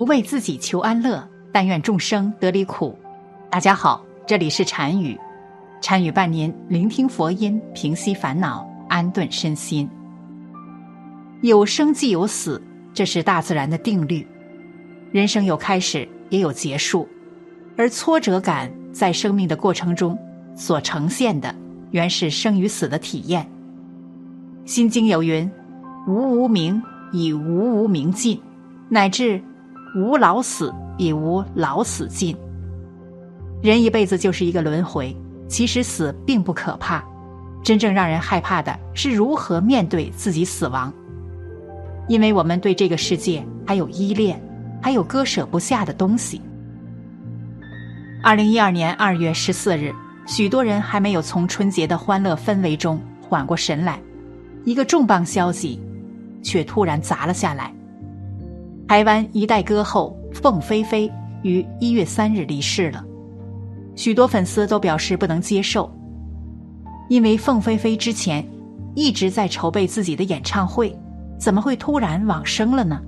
不为自己求安乐，但愿众生得离苦。大家好，这里是禅语，禅语伴您聆听佛音，平息烦恼，安顿身心。有生即有死，这是大自然的定律。人生有开始，也有结束，而挫折感在生命的过程中所呈现的，原是生与死的体验。心经有云：“无无明，以无无明尽；乃至无老死，以无老死尽。”人一辈子就是一个轮回，其实死并不可怕，真正让人害怕的是如何面对自己死亡。因为我们对这个世界还有依恋。还有割舍不下的东西。二零一二年二月十四日，许多人还没有从春节的欢乐氛围中缓过神来，一个重磅消息却突然砸了下来：台湾一代歌后凤飞飞于一月三日离世了。许多粉丝都表示不能接受，因为凤飞飞之前一直在筹备自己的演唱会，怎么会突然往生了呢？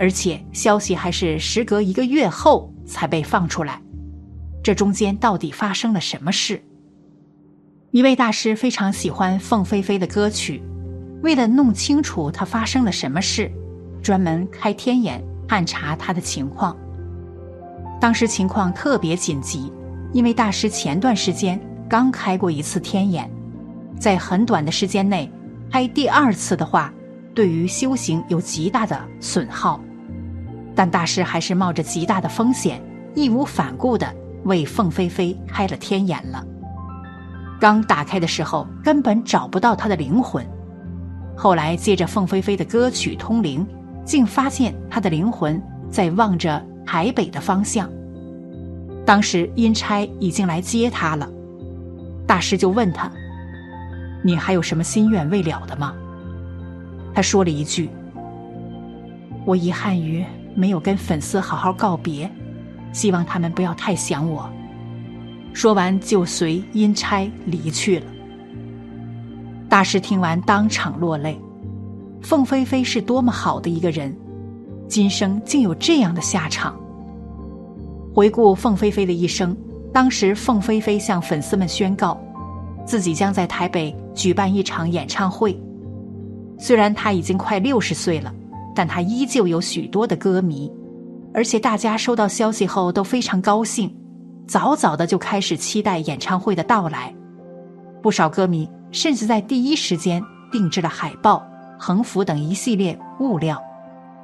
而且消息还是时隔一个月后才被放出来，这中间到底发生了什么事？一位大师非常喜欢凤飞飞的歌曲，为了弄清楚他发生了什么事，专门开天眼探查他的情况。当时情况特别紧急，因为大师前段时间刚开过一次天眼，在很短的时间内开第二次的话，对于修行有极大的损耗。但大师还是冒着极大的风险，义无反顾地为凤飞飞开了天眼了。刚打开的时候，根本找不到他的灵魂。后来借着凤飞飞的歌曲通灵，竟发现他的灵魂在望着台北的方向。当时阴差已经来接他了，大师就问他：“你还有什么心愿未了的吗？”他说了一句：“我遗憾于。”没有跟粉丝好好告别，希望他们不要太想我。说完就随阴差离去了。大师听完当场落泪。凤飞飞是多么好的一个人，今生竟有这样的下场。回顾凤飞飞的一生，当时凤飞飞向粉丝们宣告，自己将在台北举办一场演唱会。虽然他已经快六十岁了。但他依旧有许多的歌迷，而且大家收到消息后都非常高兴，早早的就开始期待演唱会的到来。不少歌迷甚至在第一时间定制了海报、横幅等一系列物料，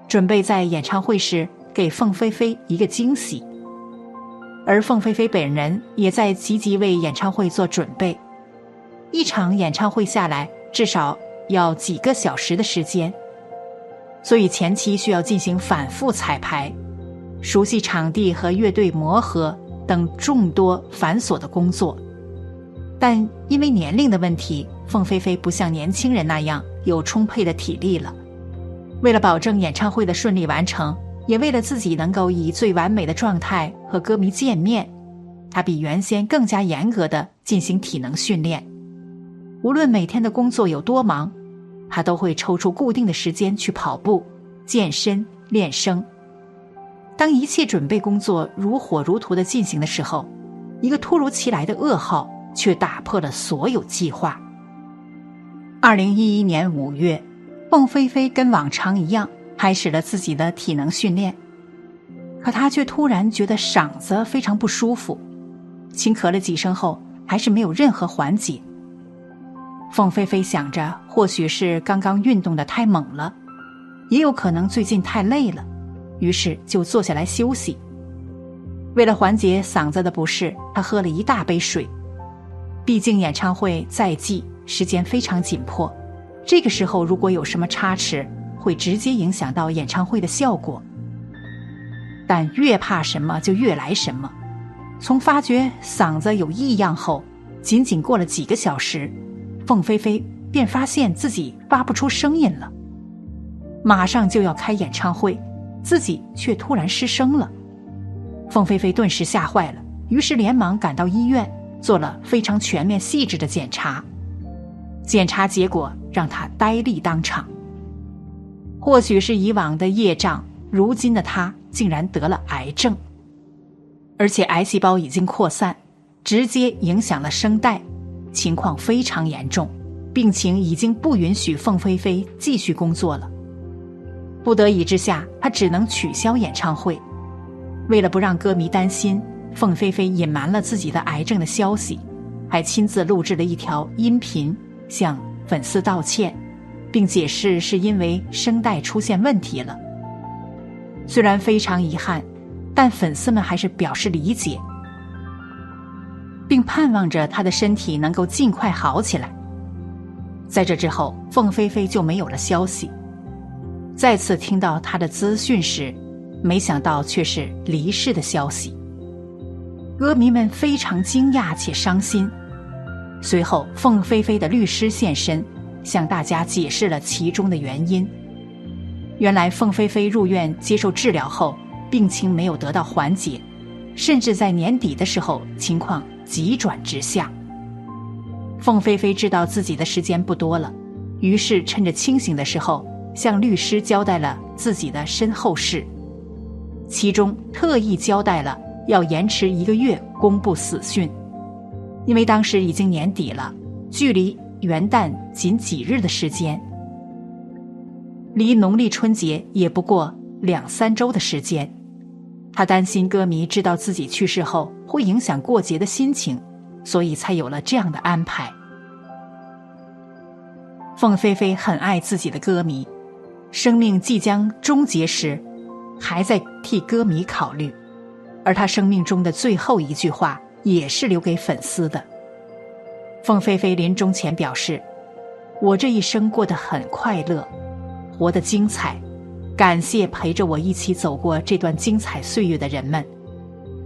准备在演唱会时给凤飞飞一个惊喜。而凤飞飞本人也在积极为演唱会做准备。一场演唱会下来，至少要几个小时的时间。所以前期需要进行反复彩排、熟悉场地和乐队磨合等众多繁琐的工作。但因为年龄的问题，凤飞飞不像年轻人那样有充沛的体力了。为了保证演唱会的顺利完成，也为了自己能够以最完美的状态和歌迷见面，他比原先更加严格的进行体能训练。无论每天的工作有多忙。他都会抽出固定的时间去跑步、健身、练声。当一切准备工作如火如荼的进行的时候，一个突如其来的噩耗却打破了所有计划。二零一一年五月，凤飞飞跟往常一样开始了自己的体能训练，可他却突然觉得嗓子非常不舒服，轻咳了几声后，还是没有任何缓解。凤飞飞想着，或许是刚刚运动的太猛了，也有可能最近太累了，于是就坐下来休息。为了缓解嗓子的不适，他喝了一大杯水。毕竟演唱会在即，时间非常紧迫，这个时候如果有什么差池，会直接影响到演唱会的效果。但越怕什么就越来什么，从发觉嗓子有异样后，仅仅过了几个小时。凤飞飞便发现自己发不出声音了，马上就要开演唱会，自己却突然失声了。凤飞飞顿时吓坏了，于是连忙赶到医院做了非常全面细致的检查。检查结果让他呆立当场。或许是以往的业障，如今的他竟然得了癌症，而且癌细胞已经扩散，直接影响了声带，情况非常严重，病情已经不允许凤飞飞继续工作了。不得已之下，他只能取消演唱会。为了不让歌迷担心，凤飞飞隐瞒了自己的癌症的消息，还亲自录制了一条音频向粉丝道歉，并解释是因为声带出现问题了。虽然非常遗憾，但粉丝们还是表示理解，并盼望着他的身体能够尽快好起来。在这之后，凤飞飞就没有了消息。再次听到他的资讯时，没想到却是离世的消息。歌迷们非常惊讶且伤心。随后，凤飞飞的律师现身，向大家解释了其中的原因。原来凤飞飞入院接受治疗后，病情没有得到缓解，甚至在年底的时候情况急转直下。凤飞飞知道自己的时间不多了，于是趁着清醒的时候向律师交代了自己的身后事，其中特意交代了要延迟一个月公布死讯，因为当时已经年底了，距离元旦仅几日的时间。离农历春节也不过两三周的时间，他担心歌迷知道自己去世后会影响过节的心情，所以才有了这样的安排。凤飞飞很爱自己的歌迷，生命即将终结时，还在替歌迷考虑，而他生命中的最后一句话也是留给粉丝的。凤飞飞临终前表示：“我这一生过得很快乐。”活得精彩，感谢陪着我一起走过这段精彩岁月的人们。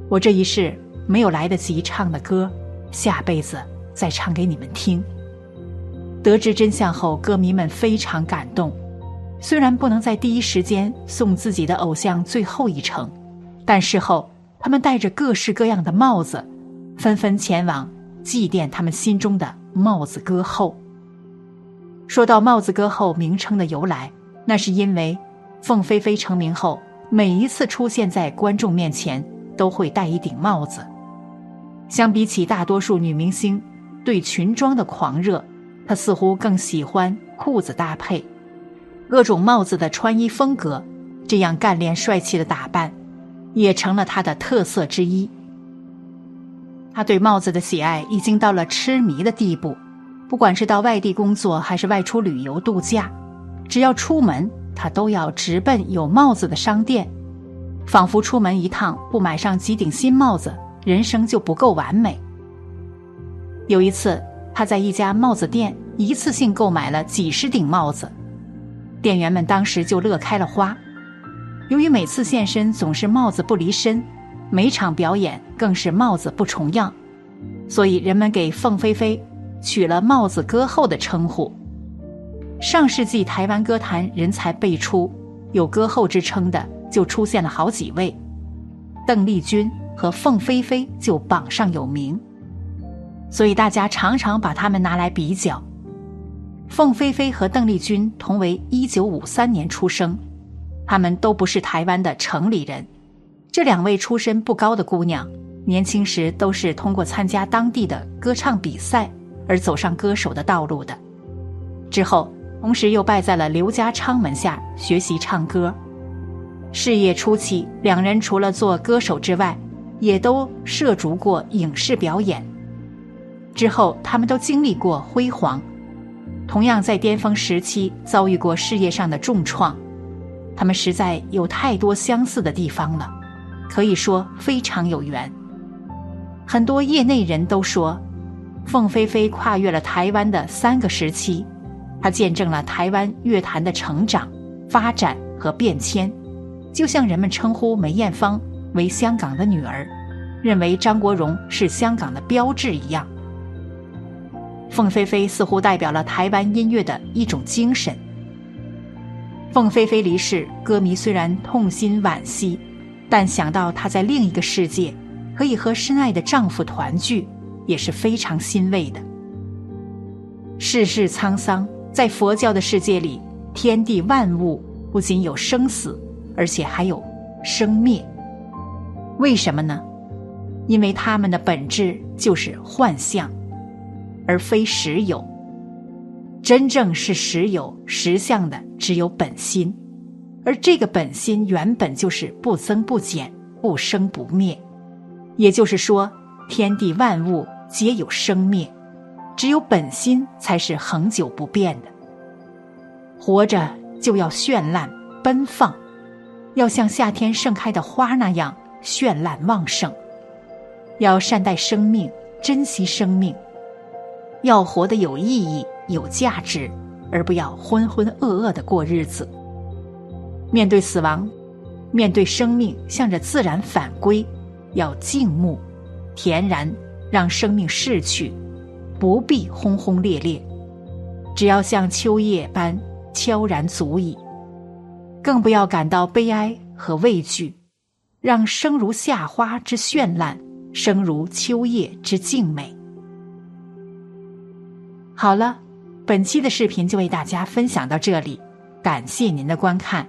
我这一世没有来得及唱的歌，下辈子再唱给你们听。得知真相后，歌迷们非常感动。虽然不能在第一时间送自己的偶像最后一程，但事后他们戴着各式各样的帽子，纷纷前往祭奠他们心中的帽子歌后。说到帽子歌后名称的由来。那是因为，凤飞飞成名后，每一次出现在观众面前都会戴一顶帽子。相比起大多数女明星对裙装的狂热，她似乎更喜欢裤子搭配，各种帽子的穿衣风格，这样干练帅气的打扮，也成了她的特色之一。他对帽子的喜爱已经到了痴迷的地步，不管是到外地工作还是外出旅游度假。只要出门，他都要直奔有帽子的商店，仿佛出门一趟不买上几顶新帽子，人生就不够完美。有一次，他在一家帽子店一次性购买了几十顶帽子，店员们当时就乐开了花。由于每次现身总是帽子不离身，每场表演更是帽子不重样，所以人们给凤飞飞取了“帽子歌后”的称呼。上世纪台湾歌坛人才辈出，有歌后之称的就出现了好几位，邓丽君和凤飞飞就榜上有名，所以大家常常把他们拿来比较。凤飞飞和邓丽君同为一九五三年出生，他们都不是台湾的城里人。这两位出身不高的姑娘，年轻时都是通过参加当地的歌唱比赛而走上歌手的道路的，之后。同时又拜在了刘家昌门下学习唱歌。事业初期，两人除了做歌手之外，也都涉足过影视表演。之后，他们都经历过辉煌，同样在巅峰时期遭遇过事业上的重创。他们实在有太多相似的地方了，可以说非常有缘。很多业内人都说，凤飞飞跨越了台湾的三个时期。他见证了台湾乐坛的成长、发展和变迁，就像人们称呼梅艳芳为香港的女儿，认为张国荣是香港的标志一样。凤飞飞似乎代表了台湾音乐的一种精神。凤飞飞离世，歌迷虽然痛心惋惜，但想到她在另一个世界可以和深爱的丈夫团聚，也是非常欣慰的。世事沧桑。在佛教的世界里，天地万物不仅有生死，而且还有生灭。为什么呢？因为它们的本质就是幻象，而非实有。真正是实有实相的，只有本心，而这个本心原本就是不增不减、不生不灭。也就是说，天地万物皆有生灭，只有本心才是恒久不变的。活着就要绚烂奔放，要像夏天盛开的花那样绚烂旺盛。要善待生命，珍惜生命，要活得有意义、有价值，而不要浑浑噩噩的过日子。面对死亡，面对生命，向着自然返归，要静穆、恬然，让生命逝去，不必轰轰烈烈，只要像秋叶般悄然足矣。更不要感到悲哀和畏惧，让生如夏花之绚烂。生如秋叶之静美。好了，本期的视频就为大家分享到这里，感谢您的观看。